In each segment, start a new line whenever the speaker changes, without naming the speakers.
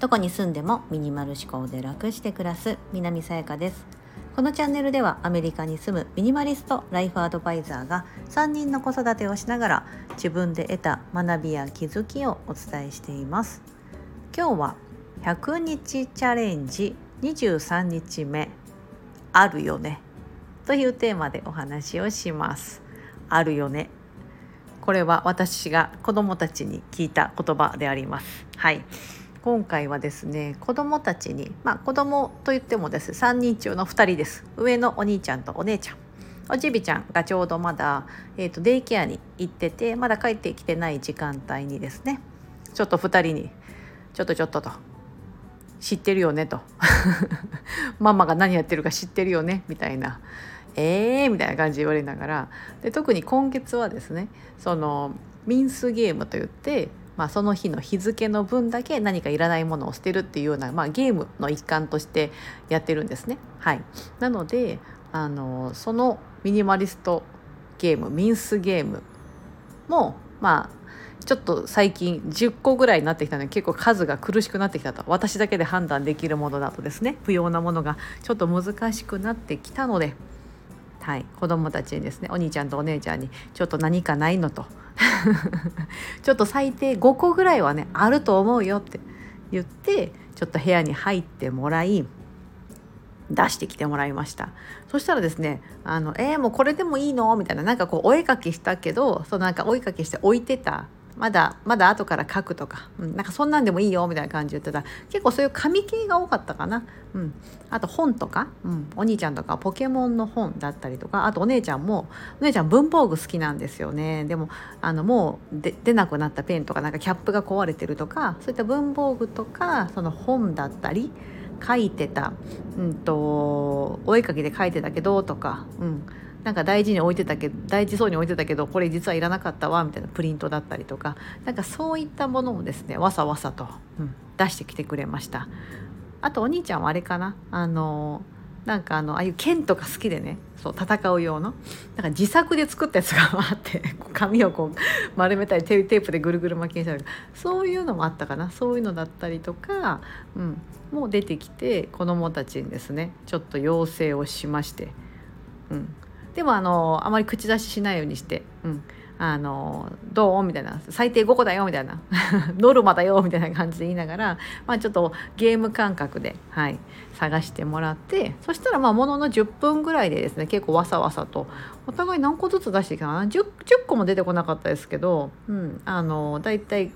どこに住んでもミニマル思考で楽して暮らす南さやかです。このチャンネルではアメリカに住むミニマリストライフアドバイザーが3人の子育てをしながら自分で得た学びや気づきをお伝えしています。今日は100日チャレンジ23日目あるよねというテーマでお話をします。あるよねこれは私が子供たちに聞いた言葉であります。はい。今回はですね子供たちにまあ子供といってもです。3人中の2人です。上のお兄ちゃんとお姉ちゃん。おちびちゃんがちょうどまだ、えーと、デイケアに行っててまだ帰ってきてない時間帯にですね。ちょっと2人に「ちょっとちょっと」と「知ってるよね」と「ママが何やってるか知ってるよね」みたいな「えー」みたいな感じで言われながらで特に今月はですねそのミンスゲームといってまあ、その日の日付の分だけ何かいらないものを捨てるっていうような、まあ、ゲームの一環としてやってるんですね。はい、なのであのそのミニマリストゲームミンスゲームもまあちょっと最近10個ぐらいになってきたので結構数が苦しくなってきたと私だけで判断できるものだとですね不要なものがちょっと難しくなってきたので、はい、子どもたちにですねお兄ちゃんとお姉ちゃんにちょっと何かないのと ちょっと最低5個ぐらいはねあると思うよって言ってちょっと部屋に入ってもらい出してきてもらいましたそしたらですね「あのえー、もうこれでもいいの?」みたいななんかこうお絵かきしたけどそのなんかお絵かきして置いてたまだまだ後から書くとか、うん、なんかそんなんでもいいよみたいな感じで言ってた。結構そういう紙系が多かったかな、うん、あと本とか、うん、お兄ちゃんとかポケモンの本だったりとか。あとお姉ちゃんもお姉ちゃん文房具好きなんですよね。でもあのもうで出なくなったペンとかなんかキャップが壊れてるとかそういった文房具とかその本だったり書いてた、うんと、お絵かきで書いてたけどとか、うん、なんか大事に置いてたけど大事そうに置いてたけどこれ実はいらなかったわみたいなプリントだったりとか。なんかそういったものをですねわさわさと、うん、出してきてくれました。あとお兄ちゃんはあれかな？あのなんかあのああいう剣とか好きでねそう戦う用の。なんか自作で作ったやつがあって紙をこう丸めたりテープでぐるぐる巻きにしたりそういうのもあったかな？そういうのだったりとか、うん、もう出てきて子どもたちにですねちょっと要請をしまして、うん、でもあのあまり口出ししないようにして、うん、あのどう？みたいな。最低5個だよ？みたいな。ノルマだよ？みたいな感じで言いながら、まあ、ちょっとゲーム感覚で、はい、探してもらってそしたらまあものの10分ぐらいでですね結構わさわさとお互い何個ずつ出してきたかな。10, 10個も出てこなかったですけど、うん、あのだいたい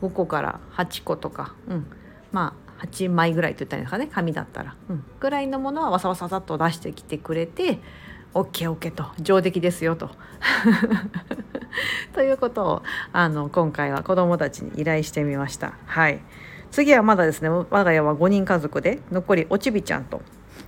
5個から8個とか、うん、まあ8枚ぐらいといったんですかね。紙だったら、うん、ぐらいのものはわさわささっと出してきてくれて OKOK と上出来ですよと。ということをあの今回は子どもたちに依頼してみました。はい、次はまだですね我が家は5人家族で残りおちびちゃんと、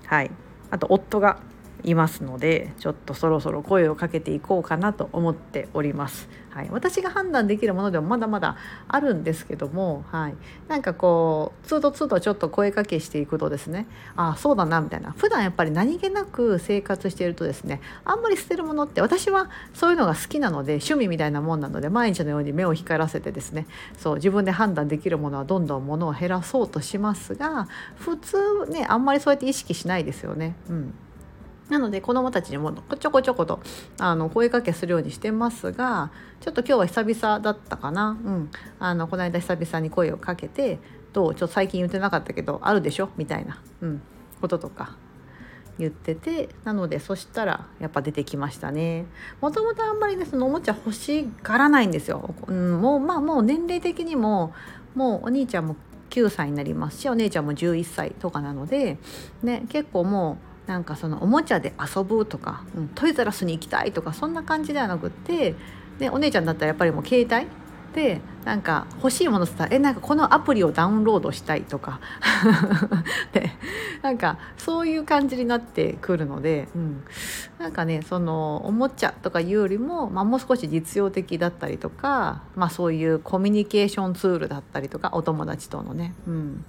はい、あと夫がいますのでちょっとそろそろ声をかけていこうかなと思っております。はい、私が判断できるものでもまだまだあるんですけども、はい、なんかこうつどつどちょっと声かけしていくとですねああそうだなみたいな普段やっぱり何気なく生活しているとですねあんまり捨てるものって私はそういうのが好きなので趣味みたいなもんなので毎日のように目を光らせてですねそう自分で判断できるものはどんどんものを減らそうとしますが普通ねあんまりそうやって意識しないですよね。うんなので子どもたちにもちょこちょことあの声かけするようにしてますがちょっと今日は久々だったかな、うん、あのこの間久々に声をかけて「どう？ちょっと最近言ってなかったけどあるでしょ?」みたいな、うん、こととか言っててなのでそしたらやっぱ出てきましたね。もともとあんまりねそのおもちゃ欲しがらないんですよ、うん、もうまあもう年齢的にももうお兄ちゃんも9歳になりますしお姉ちゃんも11歳とかなので、ね、結構もうなんかそのおもちゃで遊ぶとか、うん、トイザラスに行きたいとかそんな感じではなくってでお姉ちゃんだったらやっぱりもう携帯でなんか欲しいものって言ったらえなんかこのアプリをダウンロードしたいとか。でなんかそういう感じになってくるので、うん、なんかねそのおもちゃとかいうよりも、まあ、もう少し実用的だったりとか、まあ、そういうコミュニケーションツールだったりとかお友達とのね、うん、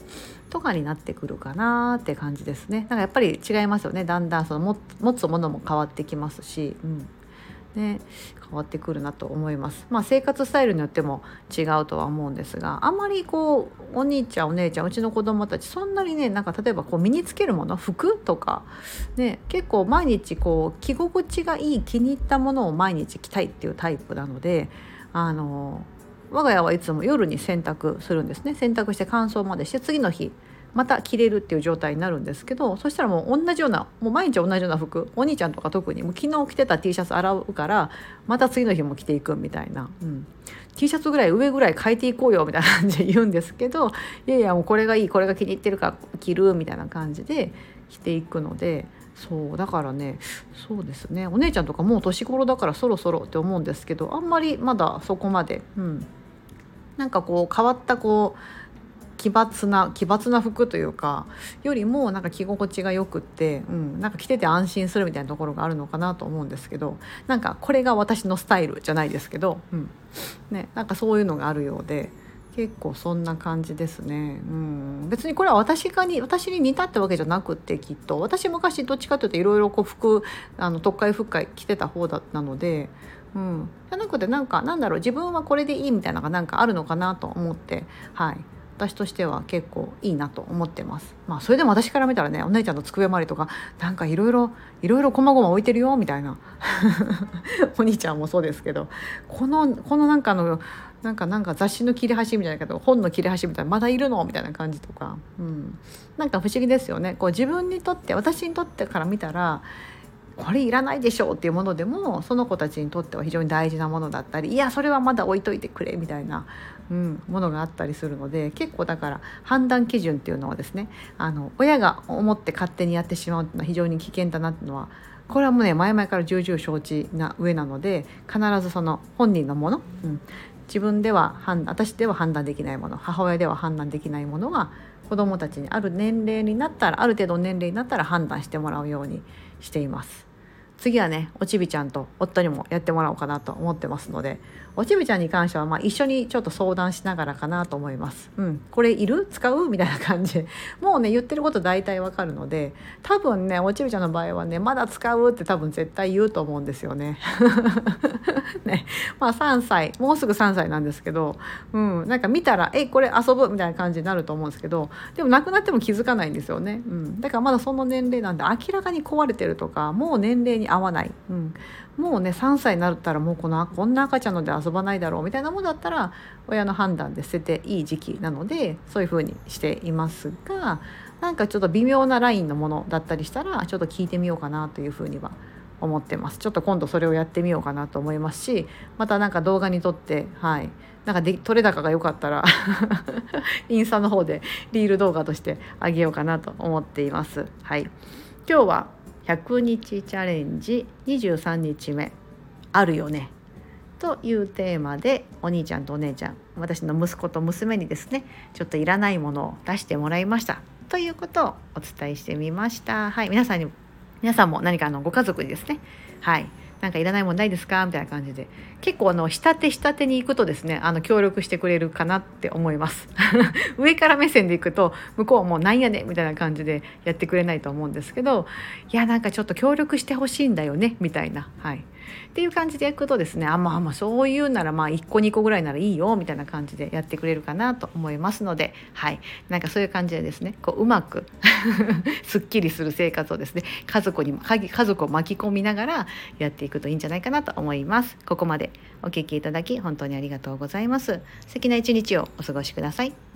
とかになってくるかなって感じですね。なんかやっぱり違いますよねだんだんその持つものも変わってきますし、うんね、変わってくるなと思います。まあ、生活スタイルによっても違うとは思うんですがあんまりこうお兄ちゃんお姉ちゃんうちの子供たちそんなにねなんか例えばこう身につけるもの服とか、ね、結構毎日こう着心地がいい気に入ったものを毎日着たいっていうタイプなのであの我が家はいつも夜に洗濯するんですね。洗濯して乾燥までして次の日また着れるっていう状態になるんですけどそしたらもう同じようなもう毎日同じような服お兄ちゃんとか特にもう昨日着てた T シャツ洗うからまた次の日も着ていくみたいな、うん、T シャツぐらい上ぐらい変えていこうよみたいな感じで言うんですけどいやいやもうこれがいいこれが気に入ってるから着るみたいな感じで着ていくので。そうだからねそうですね。お姉ちゃんとかもう年頃だからそろそろって思うんですけどあんまりまだそこまで、うん、なんかこう変わったこう奇抜な奇抜な服というかよりもなんか着心地がよくって、うん、なんか着てて安心するみたいなところがあるのかなと思うんですけどなんかこれが私のスタイルじゃないですけど、うん。ね、なんかそういうのがあるようで。結構そんな感じですね、うん、別にこれは私がに私に似たってわけじゃなくってきっと。私昔どっちかというといろいろ服あの特会復会着てた方だったので、うん、じゃなくてなんかなんだろう自分はこれでいいみたいなのがなんかあるのかなと思って。はい。私としては結構いいなと思ってます。まあそれでも私から見たらねお姉ちゃんの机周りとかなんかいろいろいろいろこまごま置いてるよみたいな。お兄ちゃんもそうですけど。このこのなんかのなんかなんか雑誌の切れ端みたいなけど本の切れ端みたいなまだいるのみたいな感じとか、うん、なんか不思議ですよね。こう自分にとって私にとってから見たらこれいらないでしょうっていうものでもその子たちにとっては非常に大事なものだったりいやそれはまだ置いといてくれみたいな、うん、ものがあったりするので結構だから判断基準っていうのはですねあの親が思って勝手にやってしまうっていうのは非常に危険だなっていうのはこれはもうね前々から重々承知な上なので必ずその本人のもの、うん、自分では判私では判断できないもの母親では判断できないものは子どもたちにある年齢になったらある程度年齢になったら判断してもらうようにしています。次はねおちびちゃんと夫にもやってもらおうかなと思ってますのでおちびちゃんに関してはまあ一緒にちょっと相談しながらかなと思います。うん、これいる？使う？みたいな感じ。もうね言ってること大体わかるので多分ねおちびちゃんの場合はねまだ使うって多分絶対言うと思うんですよね。ね。まあ3歳。もうすぐ3歳なんですけど、うん、なんか見たら「えこれ遊ぶ」みたいな感じになると思うんですけどでもなくなっても気づかないんですよね。うん、だからまだその年齢なんで明らかに壊れてるとかもう年齢に合わない、うん、もうね3歳になったらもうこのこんな赤ちゃんので遊ばないだろうみたいなものだったら親の判断で捨てていい時期なのでそういうふうにしていますがなんかちょっと微妙なラインのものだったりしたらちょっと聞いてみようかなというふうには思ってます。ちょっと今度それをやってみようかなと思いますしまたなんか動画に撮ってはい。なんかで撮れ高が良かったら インスタの方でリール動画としてあげようかなと思っています。はい。今日は100日チャレンジ23日目あるよねというテーマでお兄ちゃんとお姉ちゃん私の息子と娘にですねちょっといらないものを出してもらいました。ということをお伝えしてみました。はい皆さんに皆さんも何かあのご家族にですねはいなんかいらないもんないですか？みたいな感じで。結構あの下手下手に行くとですねあの協力してくれるかなって思います。上から目線で行くと向こうもなんやねみたいな感じでやってくれないと思うんですけどいやなんかちょっと協力してほしいんだよねみたいな。はい。っていう感じでやくとですねあまあまあそういうならまあ1個2個ぐらいならいいよみたいな感じでやってくれるかなと思いますのではい。なんかそういう感じでですねこううまく すっきりする生活をですね家族に家族を巻き込みながらやっていくといいんじゃないかなと思います。ここまでお聴きいただき本当にありがとうございます。素敵な一日をお過ごしください。